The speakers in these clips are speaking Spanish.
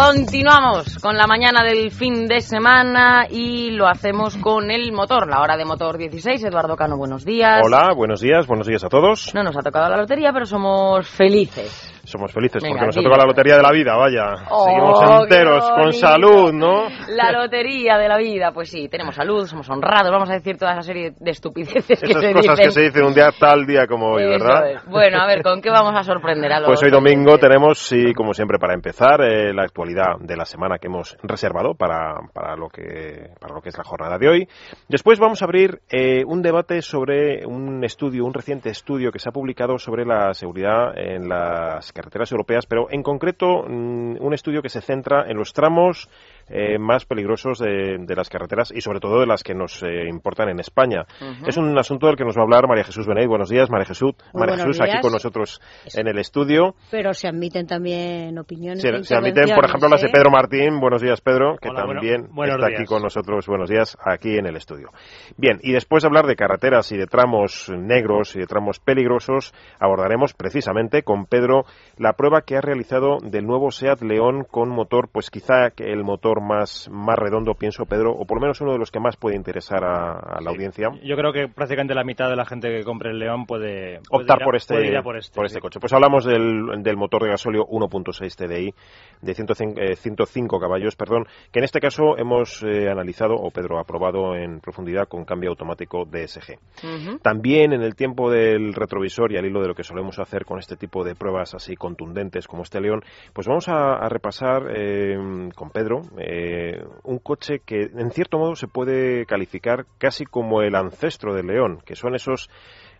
Continuamos con la mañana del fin de semana y lo hacemos con el motor, la hora de motor 16. Eduardo Cano, buenos días. Hola, buenos días, buenos días a todos. No nos ha tocado la lotería, pero somos felices. Somos felices Venga, porque nos ha tocado la lotería de la vida, vaya. Oh, Seguimos enteros, con salud, ¿no? La lotería de la vida, pues sí, tenemos salud, somos honrados, vamos a decir toda esa serie de estupideces que Esas se cosas dicen. que se dicen un día tal día como hoy, ¿verdad? es. Bueno, a ver, ¿con qué vamos a sorprender a los Pues hoy domingo tenemos, sí, como siempre, para empezar, eh, la actualidad de la semana que hemos reservado para, para, lo que, para lo que es la jornada de hoy. Después vamos a abrir eh, un debate sobre un estudio, un reciente estudio que se ha publicado sobre la seguridad en las carreteras europeas, pero en concreto mm, un estudio que se centra en los tramos eh, más peligrosos de, de las carreteras y sobre todo de las que nos eh, importan en España. Es un asunto del que nos va a hablar María Jesús Benet. Buenos días, María Jesús. Muy María Jesús, aquí con nosotros en el estudio. Pero se admiten también opiniones. Se, se admiten, por ejemplo, las de ¿eh? Pedro Martín. Buenos días, Pedro, que Hola, también está aquí con nosotros. Buenos días, aquí en el estudio. Bien, y después de hablar de carreteras y de tramos negros y de tramos peligrosos, abordaremos precisamente con Pedro la prueba que ha realizado del nuevo SEAT León con motor, pues quizá que el motor más, más redondo, pienso, Pedro, o por lo menos uno de los que más puede interesar a, a la audiencia. Yo creo que prácticamente la mitad de la gente que compre el León puede, puede optar ir a- por este, puede ir a por este, sí. coche. Pues hablamos del, del motor de gasolio 1.6 TDI de 105, eh, 105 caballos, perdón, que en este caso hemos eh, analizado, o Pedro ha probado en profundidad con cambio automático DSG. Ujú. También en el tiempo del retrovisor y al hilo de lo que solemos hacer con este tipo de pruebas así contundentes como este León, pues vamos a, a repasar eh, con Pedro eh, un coche que en cierto modo se puede calificar casi como el ancestro del León, que son esos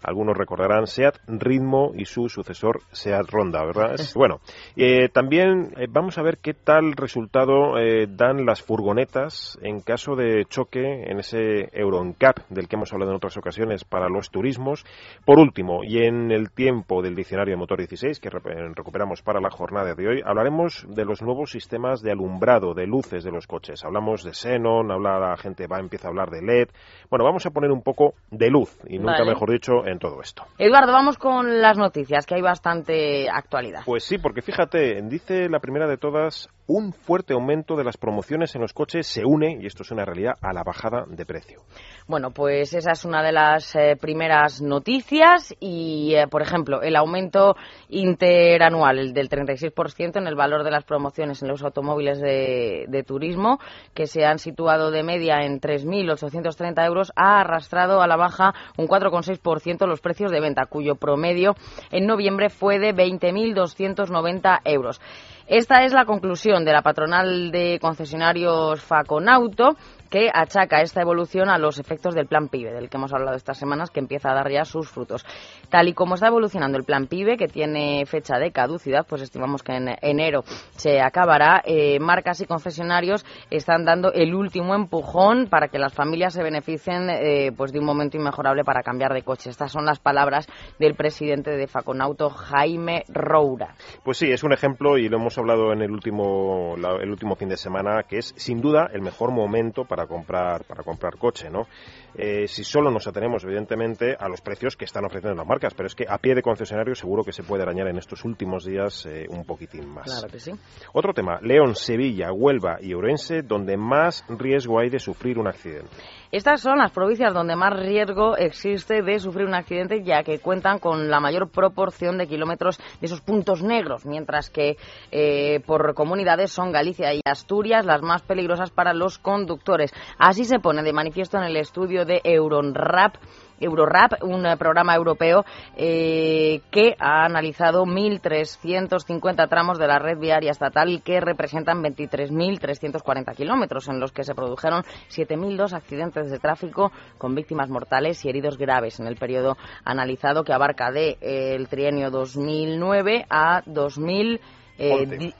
algunos recordarán SEAT Ritmo y su sucesor SEAT Ronda, ¿verdad? Bueno, eh, también eh, vamos a ver qué tal resultado eh, dan las furgonetas en caso de choque en ese Euro NCAP del que hemos hablado en otras ocasiones para los turismos. Por último, y en el tiempo del diccionario de motor 16 que recuperamos para la jornada de hoy, hablaremos de los nuevos sistemas de alumbrado, de luces de los coches. Hablamos de xenon, habla la gente va empieza a hablar de LED. Bueno, vamos a poner un poco de luz y nunca Vale. mejor dicho en todo esto. Eduardo, vamos con las noticias, que hay bastante actualidad. Pues sí, porque fíjate, dice la primera de todas, un fuerte aumento de las promociones en los coches se une, y esto es una realidad, a la bajada de precio. Bueno, pues esa es una de las eh, primeras noticias y, eh, por ejemplo, el aumento interanual, el del 36% en el valor de las promociones en los automóviles de, de turismo, que se han situado de media en 3.830 euros, ha arrastrado a la baja un 4,6% los precios de venta, cuyo promedio en noviembre fue de 20.290 euros. Esta es la conclusión de la patronal de concesionarios Faconauto que achaca esta evolución a los efectos del plan PIBE, del que hemos hablado estas semanas, que empieza a dar ya sus frutos. Tal y como está evolucionando el plan PIBE, que tiene fecha de caducidad, pues estimamos que en enero se acabará, eh, marcas y concesionarios están dando el último empujón para que las familias se beneficien eh, pues de un momento inmejorable para cambiar de coche. Estas son las palabras del presidente de Faconauto, Jaime Roura. Pues sí, es un ejemplo y lo hemos hablado en el último, el último fin de semana, que es sin duda el mejor momento para comprar, para comprar coche, ¿no? Eh, si solo nos atenemos, evidentemente, a los precios que están ofreciendo las marcas, pero es que a pie de concesionario seguro que se puede arañar en estos últimos días eh, un poquitín más. Claro que sí. Otro tema, León, Sevilla, Huelva y Ourense, donde más riesgo hay de sufrir un accidente. Estas son las provincias donde más riesgo existe de sufrir un accidente, ya que cuentan con la mayor proporción de kilómetros de esos puntos negros, mientras que eh, por comunidades son Galicia y Asturias las más peligrosas para los conductores. Así se pone de manifiesto en el estudio de Euronrap Eurorap, un programa europeo eh, que ha analizado 1.350 tramos de la red viaria estatal que representan 23.340 kilómetros, en los que se produjeron 7.002 accidentes de tráfico con víctimas mortales y heridos graves en el periodo analizado que abarca de eh, el trienio 2009 a 2000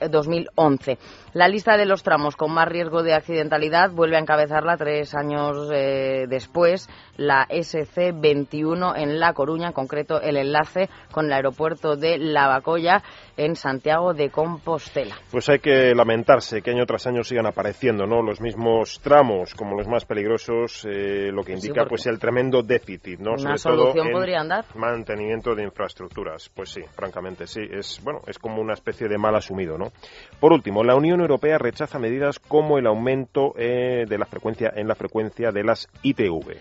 2011. La lista de los tramos con más riesgo de accidentalidad vuelve a encabezarla tres años eh, después la SC21 en La Coruña, en concreto el enlace con el aeropuerto de Lavacolla en Santiago de Compostela. Pues hay que lamentarse que año tras año sigan apareciendo ¿no? los mismos tramos como los más peligrosos, eh, lo que indica pues el tremendo déficit. ¿no? Una solución podría andar. Mantenimiento de infraestructuras. Pues sí, francamente sí. Es, bueno, es como una especie de mal asumido. ¿no? Por último, la Unión Europea rechaza medidas como el aumento eh, de la frecuencia en la frecuencia de las ITV.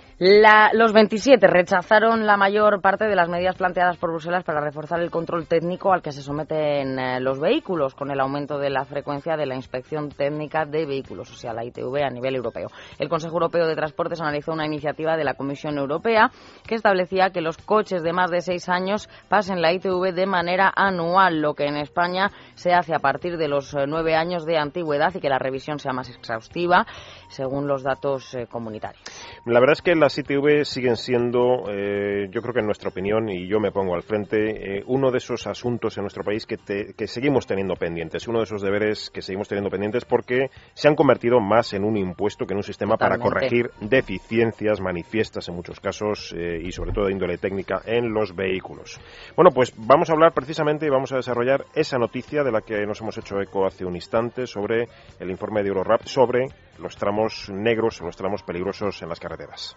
los 27 rechazaron la mayor parte de las medidas planteadas por Bruselas para reforzar el control técnico al que se someten eh, los vehículos con el aumento de la frecuencia de la inspección técnica de vehículos, o sea, la ITV a nivel europeo. El Consejo Europeo de Transportes analizó una iniciativa de la Comisión Europea que establecía que los coches de más de seis años pasen la ITV de manera anual, lo que en España se hace a partir de los eh, nueve años de antigüedad y que la revisión sea más exhaustiva según los datos eh, comunitarios. La verdad es que las ITV siguen siendo, eh, yo creo que en nuestra opinión, y yo me pongo al frente, uno de esos asuntos en nuestro país que, que, seguimos teniendo pendientes, uno de esos deberes que seguimos teniendo pendientes porque se han convertido más en un impuesto que en un sistema para corregir deficiencias manifiestas en muchos casos y sobre todo de índole técnica en los vehículos. Bueno, pues vamos a hablar precisamente y vamos a desarrollar esa noticia de la que nos hemos hecho eco hace un instante sobre el informe de Eurorap sobre los tramos negros, los tramos peligrosos en las carreteras.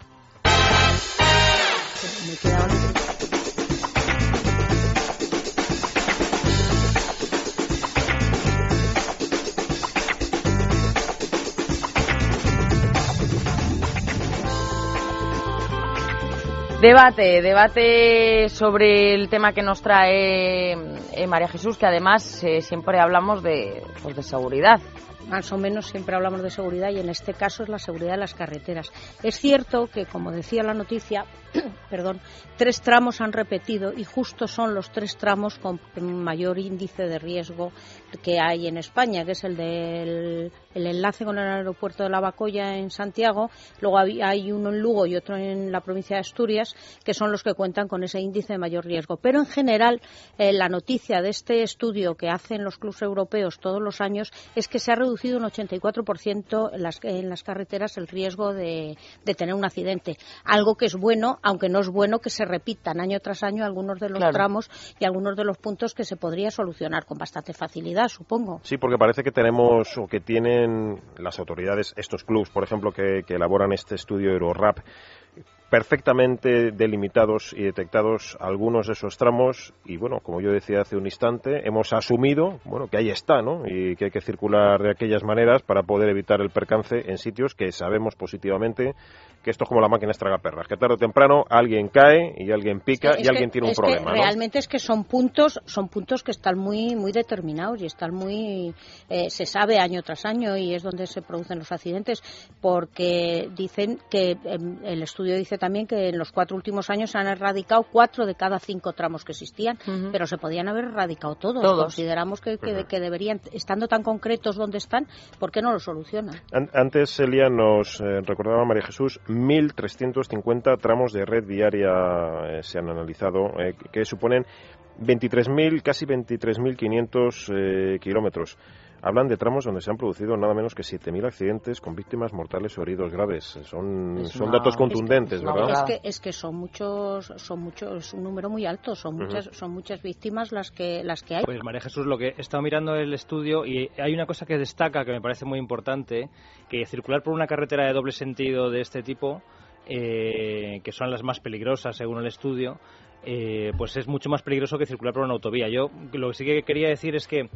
Debate, debate sobre el tema que nos trae eh, María Jesús, que además eh, siempre hablamos de, pues, de seguridad más o menos siempre hablamos de seguridad y en este caso es la seguridad de las carreteras. Es cierto que, como decía la noticia, perdón, tres tramos han repetido y justo son los tres tramos con mayor índice de riesgo que hay en España, que es el del enlace con el aeropuerto de La Bacoya en Santiago, luego hay uno en Lugo y otro en la provincia de Asturias, que son los que cuentan con ese índice de mayor riesgo. Pero en general, eh, la noticia de este estudio que hacen los clubes europeos todos los años es que se ha reducido un 84% en las, en las carreteras el riesgo de, de, tener un accidente. Algo que es bueno, aunque no es bueno que se repitan año tras año algunos de los tramos y algunos de los puntos que se podría solucionar con bastante facilidad, supongo. Sí, porque parece que tenemos o que tienen las autoridades, estos clubs, por ejemplo, que, que elaboran este estudio Eurorap, perfectamente delimitados y detectados algunos de esos tramos y bueno, como yo decía hace un instante, hemos asumido, bueno, que ahí está, ¿no? Y que hay que circular de aquellas maneras para poder evitar el percance en sitios que sabemos positivamente que esto es como la máquina perras, que tarde o temprano alguien cae y alguien pica y alguien tiene un problema. Realmente es que son puntos, son puntos que están muy, muy determinados y están muy, eh, se sabe año tras año y es donde se producen los accidentes, porque dicen que em, el estudio dice también que en los cuatro últimos años se han erradicado cuatro de cada cinco tramos que existían, pero se podían haber erradicado todos. Consideramos que, que, deberían, estando tan concretos donde están, ¿por qué no lo solucionan? Antes, Elia, nos eh, recordaba María Jesús 1.350 tramos de red diaria eh, se han analizado, eh, que suponen 23.000, casi 23.500 eh, kilómetros. Hablan de tramos donde se han producido nada menos que 7.000 accidentes con víctimas mortales o heridos graves. Son, son datos contundentes, ¿verdad? Es que, es que son muchos, son muchos, es un número muy alto, son muchas, son muchas víctimas las que, las que hay. Pues María Jesús, lo que he estado mirando el estudio y hay una cosa que destaca que me parece muy importante, que circular por una carretera de doble sentido de este tipo, eh, que son las más peligrosas según el estudio, eh, pues es mucho más peligroso que circular por una autovía. Yo lo que sí que quería decir es que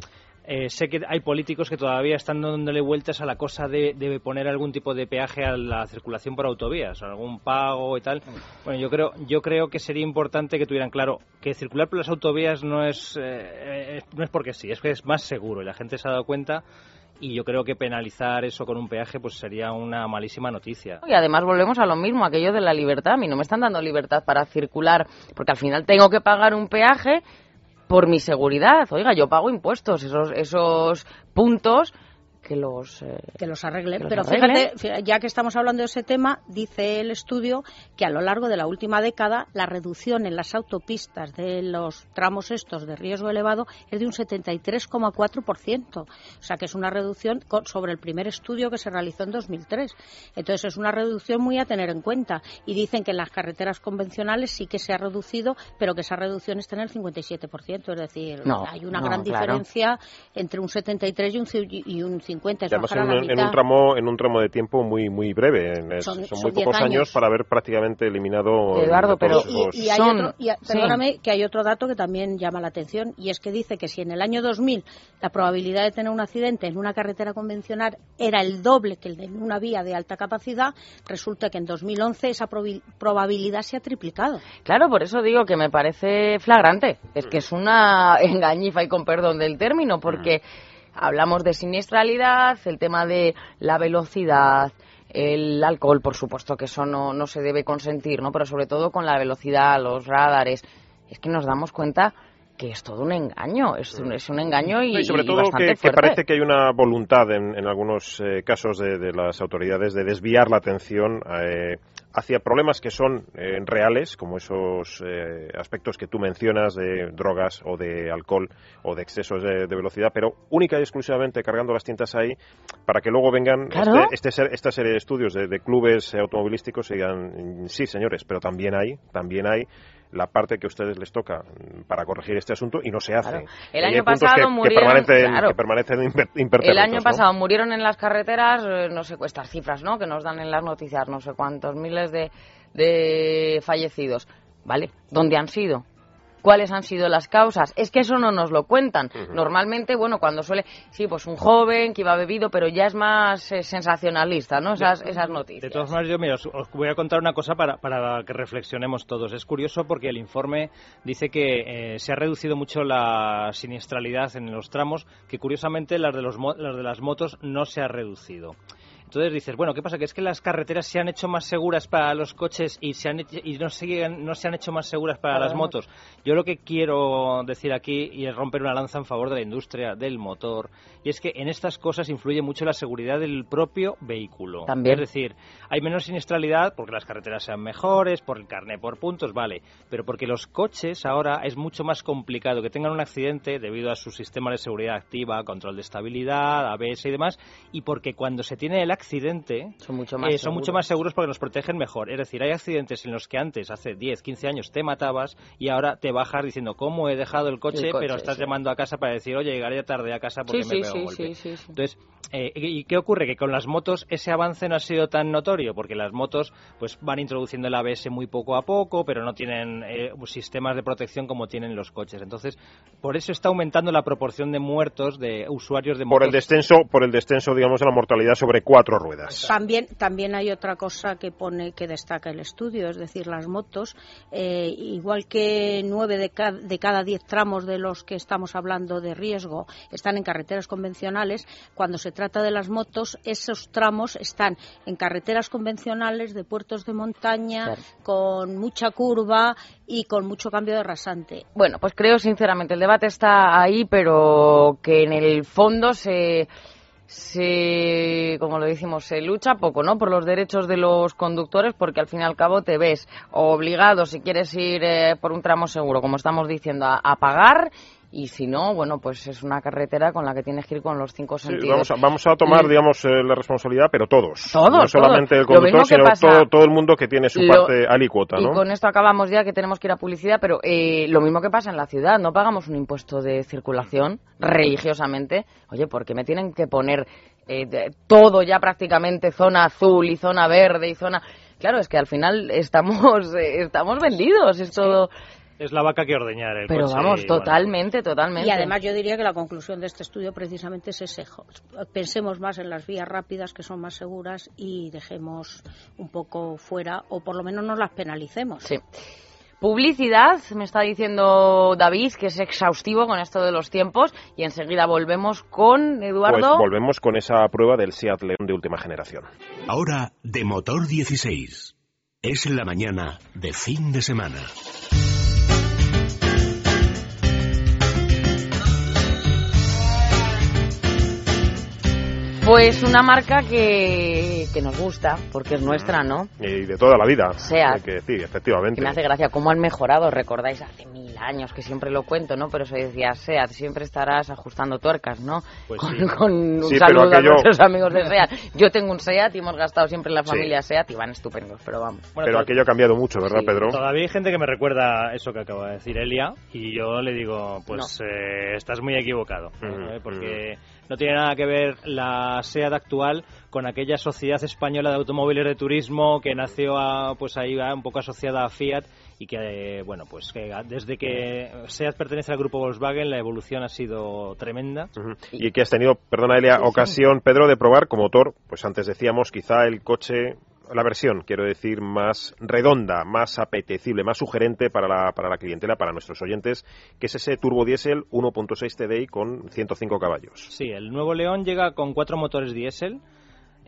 eh, sé que hay políticos que todavía están dándole vueltas a la cosa de, poner algún tipo de peaje a la circulación por autovías, algún pago y tal. Bueno, yo creo, yo creo que sería importante que tuvieran claro que circular por las autovías no es, eh, no es porque sí, es que es más seguro y la gente se ha dado cuenta y yo creo que penalizar eso con un peaje pues sería una malísima noticia. Y además volvemos a lo mismo, aquello de la libertad. A mí no me están dando libertad para circular, porque al final tengo que pagar un peaje por mi seguridad. Oiga, yo pago impuestos, esos, esos puntos que los, eh, que los arregle. que los Pero arregle. fíjate, ya que estamos hablando de ese tema, dice el estudio que a lo largo de la última década la reducción en las autopistas de los tramos estos de riesgo elevado es de un 73,4%. O sea que es una reducción con- sobre el primer estudio que se realizó en 2003. Entonces es una reducción muy a tener en cuenta. Y dicen que en las carreteras convencionales sí que se ha reducido, pero que esa reducción está en el 57%. Es decir, No, hay una no, gran claro. diferencia entre un 73 y un, y un 50. Además en un, en mitad. un tramo en un tramo de tiempo muy muy breve en- es- Son- son, son muy 10 pocos años. años. para haber prácticamente eliminado Eduardo, todos pero- esos- Y, y hay Son- otro, y- sí. perdóname, que hay otro dato que también llama la atención y es que dice que si en el año 2000 la probabilidad de tener un accidente en una carretera convencional era el doble que el de una vía de alta capacidad, resulta que en 2011 esa probabilidad se ha triplicado. Claro, por eso digo que me parece flagrante. Es que es una engañifa y con perdón del término, porque hablamos de siniestralidad, el tema de la velocidad, el alcohol, por supuesto que eso no, no se debe consentir, ¿no? Pero sobre todo con la velocidad, los radares, es que nos damos cuenta que es todo un engaño, es un, es un engaño y, No, y sobre y todo bastante que, que parece que hay una voluntad en, en algunos eh, casos de, de las autoridades de desviar la atención eh, hacia problemas que son eh, reales, como esos eh, aspectos que tú mencionas de drogas o de alcohol o de excesos de, de velocidad, pero única y exclusivamente cargando las tintas ahí para que luego vengan Claro. este, este esta serie de estudios de, de clubes automovilísticos y digan, sí señores, pero también hay, también hay la parte que a ustedes les toca mm, para corregir este asunto y no se hace. Claro. El año pasado que, murieron- que permanecen, claro. que permanecen imper- impertérritos, El año ¿no? pasado murieron en las carreteras, eh, no sé, estas cifras, ¿no? Que nos dan en las noticias, no sé cuántos miles de, de fallecidos. ¿Vale? ¿Dónde han sido? ¿Cuáles han sido las causas? Es que eso no nos lo cuentan. Normalmente, bueno, cuando suele, sí, pues un joven que iba bebido, pero ya es más eh, sensacionalista, ¿no? Esas, esas noticias. De todas maneras, yo mira, os, os voy a contar una cosa para, para que reflexionemos todos. Es curioso porque el informe dice que eh, se ha reducido mucho la siniestralidad en los tramos, que curiosamente las de, los, mo- las de las motos no se ha reducido. Entonces dices, bueno, ¿qué pasa? Que es que las carreteras se han hecho más seguras para los coches y, se han hecho- y no, siguen- no se han hecho más seguras para Para las motos. Yo lo que quiero decir aquí y es romper una lanza en favor de la industria del motor y es que en estas cosas influye mucho la seguridad del propio vehículo. También. Es decir, hay menos siniestralidad porque las carreteras sean mejores, por el carné por puntos, vale, pero porque los coches ahora es mucho más complicado que tengan un accidente debido a su sistema de seguridad activa, control de estabilidad, ABS y demás, y porque cuando se tiene el accidente Son mucho más eh, son mucho seguros. más seguros porque nos protegen mejor. Es decir, hay accidentes en los que antes, hace 10, 15 años, te matabas y ahora te bajas diciendo cómo he dejado el coche, El coche, pero estás sí. llamando a casa para decir, oye, llegaré tarde a casa porque Sí, me sí, pego sí, un golpe. sí, sí, sí. Entonces, eh, ¿y qué ocurre? Que con las motos ese avance no ha sido tan notorio, porque las motos pues van introduciendo el ABS muy poco a poco, pero no tienen eh, sistemas de protección como tienen los coches. Entonces, por eso está aumentando la proporción de muertos de usuarios de motos. por el descenso, por el descenso, digamos, de la mortalidad sobre cuatro ruedas. También, también hay otra cosa que pone que destaca el estudio, es decir, las motos, eh, igual que nueve de, ca- de cada diez tramos de los que estamos hablando de riesgo están en carreteras convencionales, cuando se trata de las motos, esos tramos están en carreteras convencionales de puertos de montaña, Claro. con mucha curva y con mucho cambio de rasante. Bueno, pues creo sinceramente, el debate está ahí, pero que en el fondo se, se, como lo decimos, se lucha poco, ¿no? Por los derechos de los conductores, porque al fin y al cabo te ves obligado, si quieres ir eh, por un tramo seguro, como estamos diciendo, a, a pagar. Y si no, bueno, pues es una carretera con la que tienes que ir con los cinco Sí, sentidos. vamos, a, vamos a tomar, Y- digamos, eh, la responsabilidad, pero todos. Todos, No solamente todos. el conductor, sino todo, todo el mundo que tiene su Lo- parte alícuota, Y ¿no? con esto acabamos ya que tenemos que ir a publicidad, pero eh, lo mismo que pasa en la ciudad, no pagamos un impuesto de circulación religiosamente. Oye, ¿por qué me tienen que poner eh, de- todo ya prácticamente zona azul y zona verde y zona... Claro, es que al final estamos, eh, estamos vendidos, es todo... Es la vaca que ordeñar el Pero coche vamos, bueno, totalmente, totalmente. Y además yo diría que la conclusión de este estudio precisamente es ese. Pensemos más en las vías rápidas que son más seguras y dejemos un poco fuera o por lo menos no las penalicemos. Sí. Publicidad, me está diciendo David, que es exhaustivo con esto de los tiempos, y enseguida volvemos con Eduardo. Pues volvemos con esa prueba del Seat León de última generación. Ahora, de motor 16. Es la mañana de fin de semana. Pues una marca que, que nos gusta, porque es nuestra, ¿no? Y de toda la vida. Seat. Hay que decir, efectivamente. Que me hace gracia cómo han mejorado, recordáis, hace mil años, que siempre lo cuento, ¿no? Pero eso decía, SEAT, siempre estarás ajustando tuercas, ¿no? Pues con, sí. con un Sí, saludo aquello- a nuestros amigos de SEAT. Yo tengo un SEAT y hemos gastado siempre en la familia SEAT y van estupendos, pero vamos. Bueno, Pero to- aquello ha cambiado mucho, ¿verdad, Sí, Pedro? Todavía hay gente que me recuerda eso que acaba de decir Elia y yo le digo, pues eh, estás muy equivocado, ¿Eh? porque no tiene nada que ver la SEAT actual con aquella sociedad española de automóviles de turismo que nació a, pues ahí un poco asociada a Fiat y que eh, bueno pues que desde que SEAT pertenece al grupo Volkswagen la evolución ha sido tremenda. Y que has tenido, perdona Elia, ocasión, Pedro, de probar con motor, pues antes decíamos, quizá el coche, la versión, quiero decir, más redonda, más apetecible, más sugerente para la, para la clientela, para nuestros oyentes, que es ese turbo diésel 1.6 TDI con 105 caballos. Sí, el nuevo León llega con cuatro motores diésel,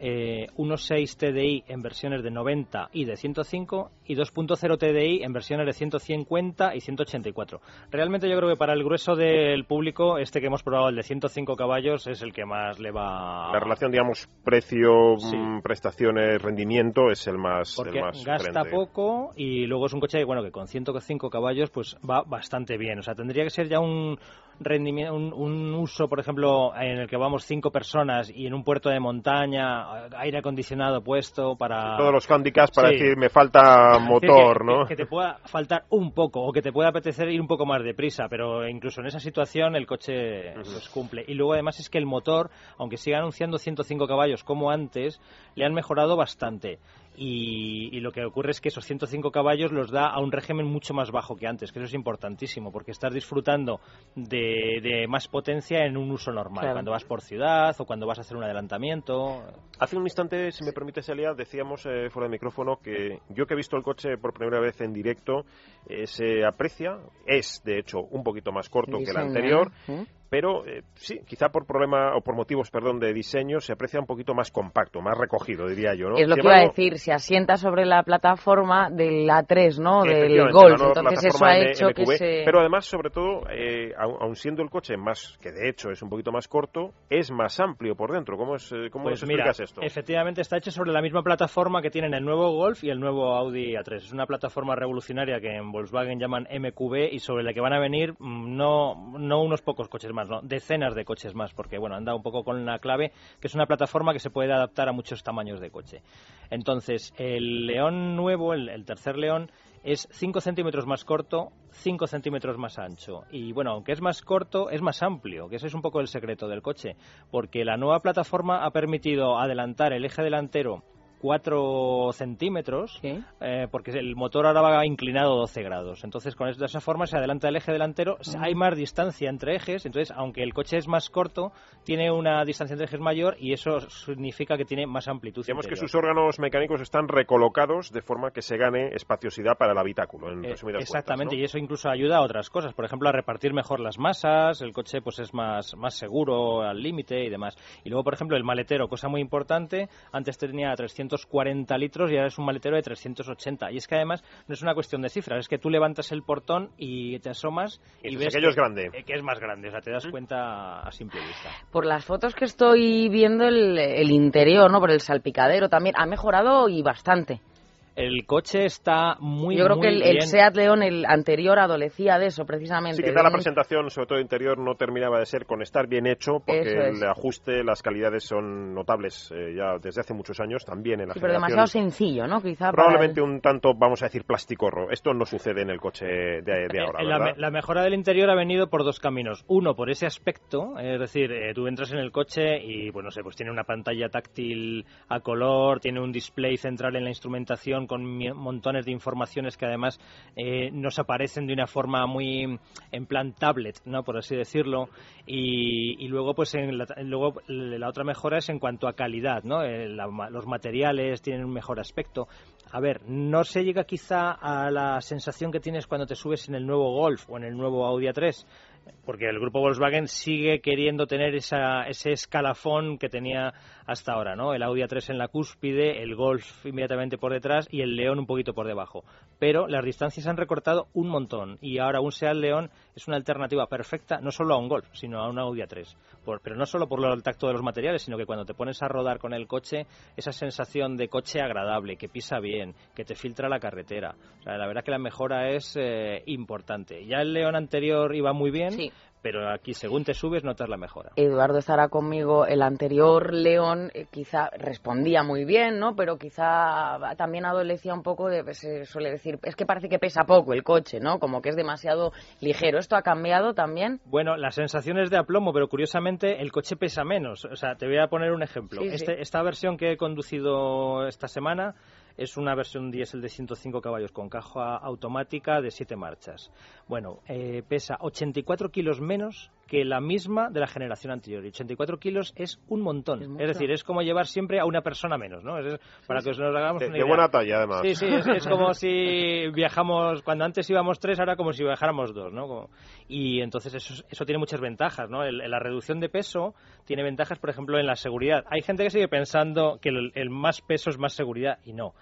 eh, 1.6 TDI en versiones de 90 y de 105 y 2.0 TDI en versiones de 150 y 184. Realmente yo creo que para el grueso del público este que hemos probado, el de 105 caballos, es el que más le va... La relación, digamos, precio, Sí. mm, prestaciones, rendimiento es el más, el porque más gasta poco y luego es un coche bueno que con 105 caballos pues va bastante bien o sea tendría que ser ya un rendimiento un, un uso por ejemplo en el que vamos cinco personas y en un puerto de montaña aire acondicionado puesto para Todos los handicaps para Sí. decir, me falta motor, que, ¿no? Que, que te pueda faltar un poco o que te pueda apetecer ir un poco más deprisa, pero incluso en esa situación el coche pues, cumple. Y luego además es que el motor, aunque siga anunciando 105 caballos como antes, le han mejorado bastante. Y, y lo que ocurre es que esos 105 caballos los da a un régimen mucho más bajo que antes, que eso es importantísimo, porque estás disfrutando de, de más potencia en un uso normal, Claro. cuando vas por ciudad o cuando vas a hacer un adelantamiento. Hace un instante, si me permite, Celia, decíamos eh, fuera de micrófono que yo que he visto el coche por primera vez en directo, eh, se aprecia, es de hecho un poquito más corto que el anterior, ¿eh? Pero eh, sí, quizá por problema o por motivos, perdón, de diseño, se aprecia un poquito más compacto, más recogido, diría yo, ¿no? Es lo que iba a decir, se asienta sobre la plataforma del A3, ¿no? Del Golf. Entonces eso ha hecho que se... Pero además, sobre todo, eh, aun, aun siendo el coche más, que de hecho es un poquito más corto, es más amplio por dentro. ¿Cómo, es, eh, cómo Pues nos mira, explicas esto? efectivamente está hecho sobre la misma plataforma que tienen el nuevo Golf y el nuevo Audi A3. Es una plataforma revolucionaria que en Volkswagen llaman MQB y sobre la que van a venir mm, no, no unos pocos coches más, decenas de coches más, porque bueno, anda un poco con la clave que es una plataforma que se puede adaptar a muchos tamaños de coche. Entonces, el León nuevo, el, el tercer León, es 5 centímetros más corto, 5 centímetros más ancho. Y bueno, aunque es más corto, es más amplio, que ese es un poco el secreto del coche, porque la nueva plataforma ha permitido adelantar el eje delantero 4 centímetros, Sí. eh, porque el motor ahora va inclinado 12 grados. Entonces, con de esa forma se adelanta el eje delantero, hay más distancia entre ejes, entonces, aunque el coche es más corto, tiene una distancia entre ejes mayor y eso significa que tiene más amplitud. Digamos que sus órganos mecánicos están recolocados de forma que se gane espaciosidad para el habitáculo, en Eh, resumidas Exactamente, cuentas, ¿no? y eso incluso ayuda a otras cosas, por ejemplo, a repartir mejor las masas, el coche pues es más, más seguro al límite y demás. Y luego, por ejemplo, el maletero, cosa muy importante, antes tenía 340 litros y ahora es un maletero de 380. Y es que además no es una cuestión de cifras, es que tú levantas el portón y te asomas Y ves aquello que, es grande. eh, que es más grande, o sea, te das cuenta a simple vista. Por las fotos que estoy viendo, el, el interior, ¿no? Por el salpicadero también, ha mejorado y bastante. El coche está muy, Yo creo muy que el. Seat León, el anterior, adolecía de eso, precisamente. Sí, quizá la presentación, sobre todo interior, no terminaba de ser con estar bien hecho, porque es. el ajuste, las calidades son notables eh, ya desde hace muchos años, también en la Sí, pero demasiado sencillo, ¿no? Quizá Probablemente el- un tanto, vamos a decir, plasticorro. Esto no sucede en el coche de, de Eh, ahora, la, la mejora del interior ha venido por dos caminos. Uno, por ese aspecto, es decir, eh, tú entras en el coche y, pues no sé, pues tiene una pantalla táctil a color, tiene un display central en la instrumentación con montones de informaciones que además eh, nos aparecen de una forma muy en plan tablet, ¿no? por así decirlo. Y, luego, pues en la, luego la otra mejora es en cuanto a calidad, ¿no? Eh, los materiales tienen un mejor aspecto. A ver, no se llega quizá a la sensación que tienes cuando te subes en el nuevo Golf o en el nuevo Audi A3, porque el grupo Volkswagen sigue queriendo tener esa, ese escalafón que tenía hasta ahora, ¿no? El Audi A3 en la cúspide, el Golf inmediatamente por detrás y el León un poquito por debajo. Pero las distancias han recortado un montón y ahora un Seat León es una alternativa perfecta no solo a un Golf, sino a un Audi A3. pero no solo por el tacto de los materiales, sino que cuando te pones a rodar con el coche, esa sensación de coche agradable, que pisa bien, que te filtra la carretera. la verdad que la mejora es eh, importante. Ya el León anterior iba muy bien, pero aquí según te subes notas la mejora. Eduardo estará conmigo, el anterior León eh, quizá respondía muy bien, ¿no? Pero quizá también adolecía un poco de, pues, suele decir, es que parece que pesa poco el coche, ¿no? Como que es demasiado ligero. ¿Esto ha cambiado también? Bueno, la sensación es de aplomo, pero curiosamente el coche pesa menos. O sea, te voy a poner un ejemplo. Este, esta versión que he conducido esta semana es una versión diésel de 105 caballos con caja automática de 7 marchas. Bueno, eh, pesa 84 kilos menos que la misma de la generación anterior. Y 84 kilos es un montón. Es, decir, es como llevar siempre a una persona menos, ¿no? Es, para que nos hagamos de, buena talla, además. Sí, sí, es, como si viajamos, cuando antes íbamos tres, ahora como si viajáramos dos, ¿no? y entonces eso, eso tiene muchas ventajas, ¿no? la reducción de peso tiene ventajas, por ejemplo, en la seguridad. Hay gente que sigue pensando que el, más peso es más seguridad y no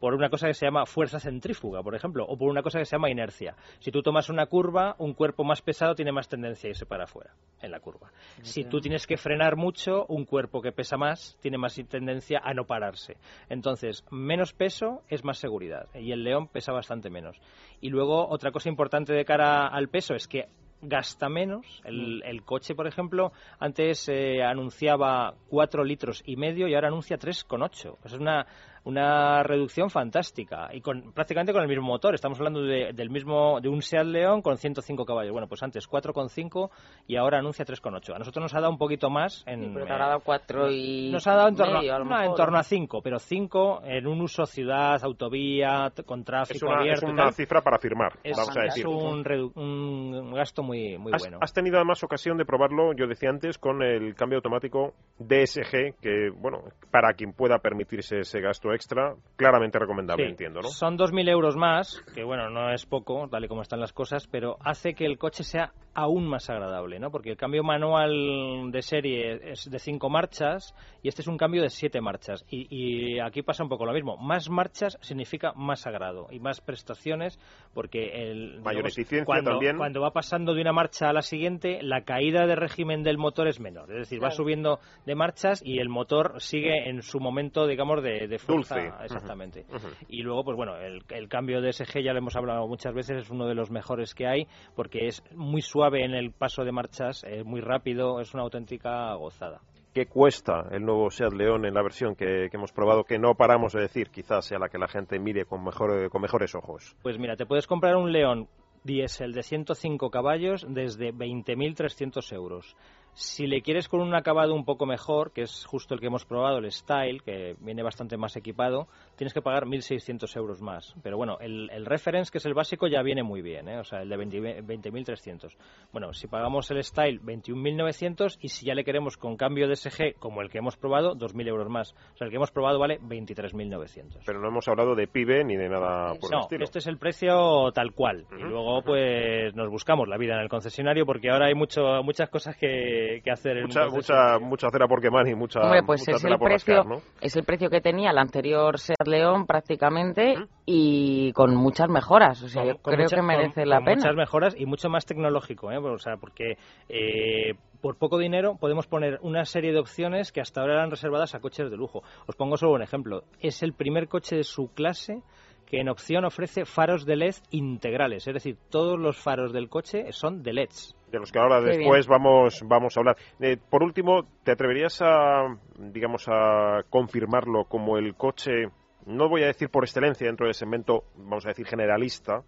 por una cosa que se llama fuerza centrífuga, por ejemplo, o por una cosa que se llama inercia. Si tú tomas una curva, un cuerpo más pesado tiene más tendencia a irse para afuera en la curva. Si tú tienes que frenar mucho, un cuerpo que pesa más tiene más tendencia a no pararse. Entonces, menos peso es más seguridad y el león pesa bastante menos. Y luego, otra cosa importante de cara al peso es que gasta menos. El, mm. coche, por ejemplo, antes eh, anunciaba 4 litros y medio y ahora anuncia 3,8. Es una una reducción fantástica y con prácticamente con el mismo motor. Estamos hablando de, del mismo de un Seat León con 105 caballos. Bueno, pues antes 4,5 y ahora anuncia 3,8. A nosotros nos ha dado un poquito más en pero ha dado 4 y nos ha dado en torno, a, en torno a 5, pero 5 en un uso ciudad, autovía, con tráfico es una, abierto. Es una cifra para firmar, es, vamos a decir. Es un, un, gasto muy muy bueno. Has tenido además ocasión de probarlo, yo decía antes, con el cambio automático DSG, que bueno, para quien pueda permitirse ese gasto extra, claramente recomendable, entiendo, ¿no? Son 2.000 euros más, que bueno, no es poco, tal y como están las cosas, pero hace que el coche sea aún más agradable, ¿no? Porque el cambio manual de serie es de 5 marchas y este es un cambio de 7 marchas. Y, aquí pasa un poco lo mismo. Más marchas significa más agrado y más prestaciones, porque el... Mayor eficiencia cuando, también. Cuando va pasando de una marcha a la siguiente, la caída de régimen del motor es menor. Es decir, va subiendo de marchas y el motor sigue en su momento, digamos, de, de fuerza. Exactamente. Y luego, pues bueno, el, el cambio de SG ya lo hemos hablado muchas veces, es uno de los mejores que hay porque es muy suave en el paso de marchas, es muy rápido, es una auténtica gozada. ¿Qué cuesta el nuevo Seat León en la versión que, hemos probado que no paramos de decir, quizás sea la que la gente mire con, mejor, con mejores ojos? Pues mira, te puedes comprar un León diésel de 105 caballos desde 20.300 euros. Si le quieres con un acabado un poco mejor, que es justo el que hemos probado, el Style, que viene bastante más equipado, tienes que pagar 1.600 euros más. Pero bueno, el, el, Reference, que es el básico, ya viene muy bien, ¿eh? o sea, el de 20.300. bueno, si pagamos el Style, 21.900 y si ya le queremos con cambio de SG, como el que hemos probado, 2.000 euros más. O sea, el que hemos probado vale 23.900. Pero no hemos hablado de PIBE ni de nada por el estilo. este es el precio tal cual. Y luego, pues, nos buscamos la vida en el concesionario porque ahora hay mucho, muchas cosas que que, hacer. mucha, mucha, mucha cera por quemar y mucha. pues es, el precio, es el precio que tenía el anterior Ser León prácticamente y con muchas mejoras. O sea, yo creo que merece la pena. Muchas mejoras y mucho más tecnológico, ¿eh? o sea, porque. Eh, por poco dinero podemos poner una serie de opciones que hasta ahora eran reservadas a coches de lujo. Os pongo solo un ejemplo. Es el primer coche de su clase que en opción ofrece faros de LED integrales, es decir, todos los faros del coche son de LEDs de los que ahora después vamos, vamos a hablar. Eh, por último, ¿te atreverías a, digamos, a confirmarlo como el coche, no voy a decir por excelencia dentro del segmento, vamos a decir generalista,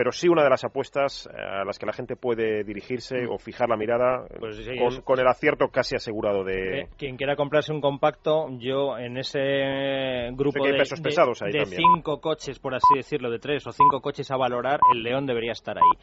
pero sí una de las apuestas eh, a las que la gente puede dirigirse o fijar la mirada Pues sí, con, es- con el acierto casi asegurado de... Eh, quien quiera comprarse un compacto, yo en ese grupo de, pesos de- pesados ahí de cinco coches, por así decirlo, de tres o cinco coches a valorar, el León debería estar ahí.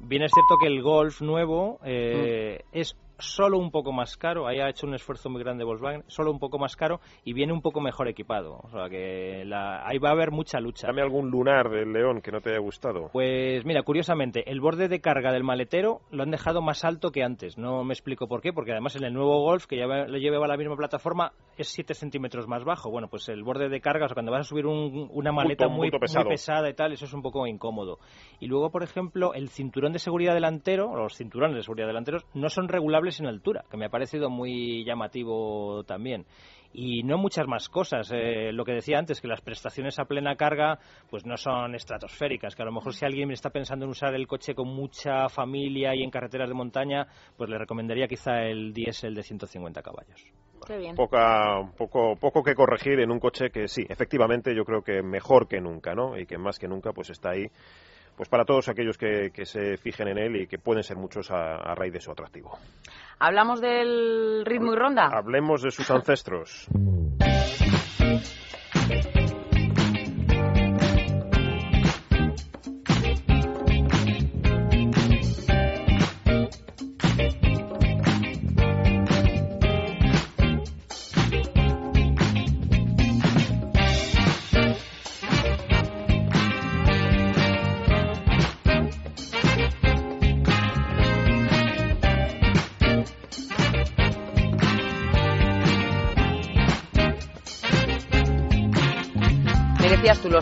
Bien es cierto que el Golf nuevo eh, Mm. es solo un poco más caro, ahí ha hecho un esfuerzo muy grande Volkswagen, solo un poco más caro y viene un poco mejor equipado. O sea que la- ahí va a haber mucha lucha. Dame algún lunar del León que no te haya gustado. Pues mira, curiosamente, el borde de carga del maletero lo han dejado más alto que antes. No me explico por qué, porque además en el nuevo Golf, que ya va- le lleva la misma plataforma, es 7 centímetros más bajo. Bueno, pues el borde de carga, o sea, cuando vas a subir un- una maleta muy, muy pesada y tal, eso es un poco incómodo. Y luego, por ejemplo, el cinturón de seguridad delantero, o los cinturones de seguridad delanteros, no son regulables en altura, que me ha parecido muy llamativo también y no muchas más cosas. Eh, lo que decía antes, que las prestaciones a plena carga pues no son estratosféricas, que a lo mejor si alguien está pensando en usar el coche con mucha familia y en carreteras de montaña, pues le recomendaría quizá el diésel de 150 caballos. Qué bien. Poca, poco, poco que corregir en un coche que sí, efectivamente yo creo que mejor que nunca, ¿no? Y que más que nunca pues está ahí pues para todos aquellos que, que se fijen en él y que pueden ser muchos a, a raíz de su atractivo. ¿Hablamos del ritmo y ronda? Hablemos de sus ancestros.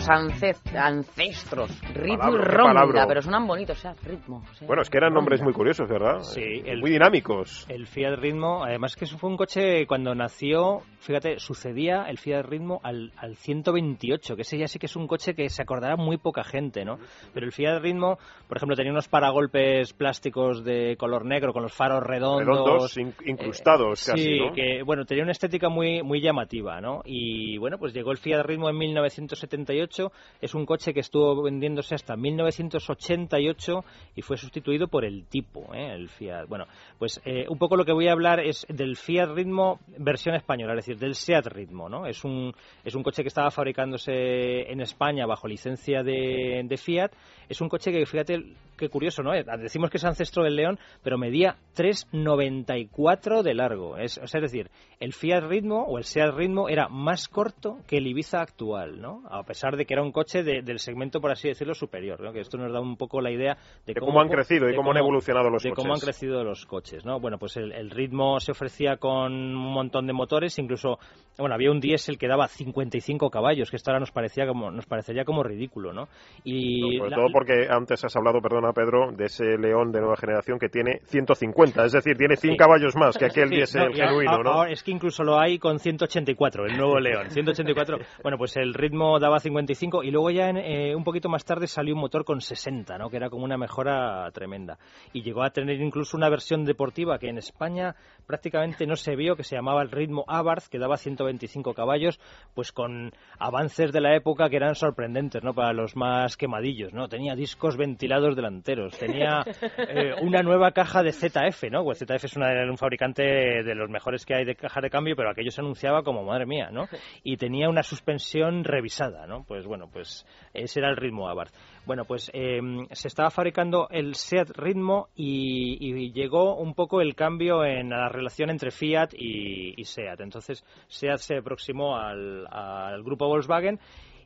ancestros. Ritmo y ronda. Pero suenan bonitos, o sea, ritmo. o sea, Bueno, es que eran nombres muy curiosos, ¿verdad? Sí, Eh, el- muy dinámicos. El Fiat Ritmo, además que eso fue un coche cuando nació, fíjate, sucedía el Fiat Ritmo al, al 128, que ese ya sí que es un coche que se acordará muy poca gente, ¿no? Pero el Fiat Ritmo, por ejemplo, tenía unos paragolpes plásticos de color negro con los faros redondos. Redondos, in- incrustados Eh, casi, sí, ¿no? que bueno, tenía una estética muy muy llamativa, ¿no? Y bueno, pues llegó el Fiat Ritmo en 1978, es un coche que estuvo vendiéndose hasta 1988 y fue sustituido por el Tipo, ¿eh? el Fiat. Bueno, pues eh, un poco lo que voy a hablar es del Fiat Ritmo versión española, es decir, del Seat Ritmo, ¿no? Es un es un coche que estaba fabricándose en España bajo licencia de, de Fiat. Es un coche que fíjate qué curioso, ¿no? Decimos que es ancestro del León, pero medía 3,94 de largo. Es, o sea, es decir, el Fiat Ritmo o el Seat Ritmo era más corto que el Ibiza actual, ¿no? A pesar de que era un coche de- del segmento, por así decirlo, superior, ¿no? Que esto nos da un poco la idea de, De cómo han crecido y cómo han evolucionado los de coches. cómo han crecido los coches, ¿no? Bueno, pues el, el Ritmo se ofrecía con un montón de motores, incluso, bueno, había un diésel que daba 55 caballos, que esto ahora nos parecía como nos parecería como ridículo, ¿no? Y Sobre la- todo porque antes has hablado, perdona Pedro, de ese León de nueva generación que tiene 150, es decir, tiene 100 Sí. caballos más que aquel Sí, diésel no, genuino, ¿no? ahora es que incluso lo hay con 184, el nuevo León. 184, bueno, pues el ritmo daba 55 y luego ya en, eh, un poquito más tarde salió un motor con 60, ¿no? Que era como una mejora tremenda. Y llegó a tener incluso una versión deportiva que en España prácticamente no se vio, que se llamaba el ritmo Abarth, que daba 125 caballos, pues con avances de la época que eran sorprendentes, ¿no? Para los más quemadillos, ¿no? Tenía discos ventilados delanteros, tenía eh, una nueva caja de ZF, ¿no? Pues ZF es una- un fabricante de los mejores que hay de caja de cambio, pero aquello se anunciaba como madre mía, ¿no? Y tenía una suspensión revisada, ¿no? Pues bueno, pues ese era el ritmo Abarth. Bueno, pues eh, se estaba fabricando el Seat Ritmo y, llegó un poco el cambio en la relación entre Fiat y, y Seat. Entonces Seat se aproximó al, grupo Volkswagen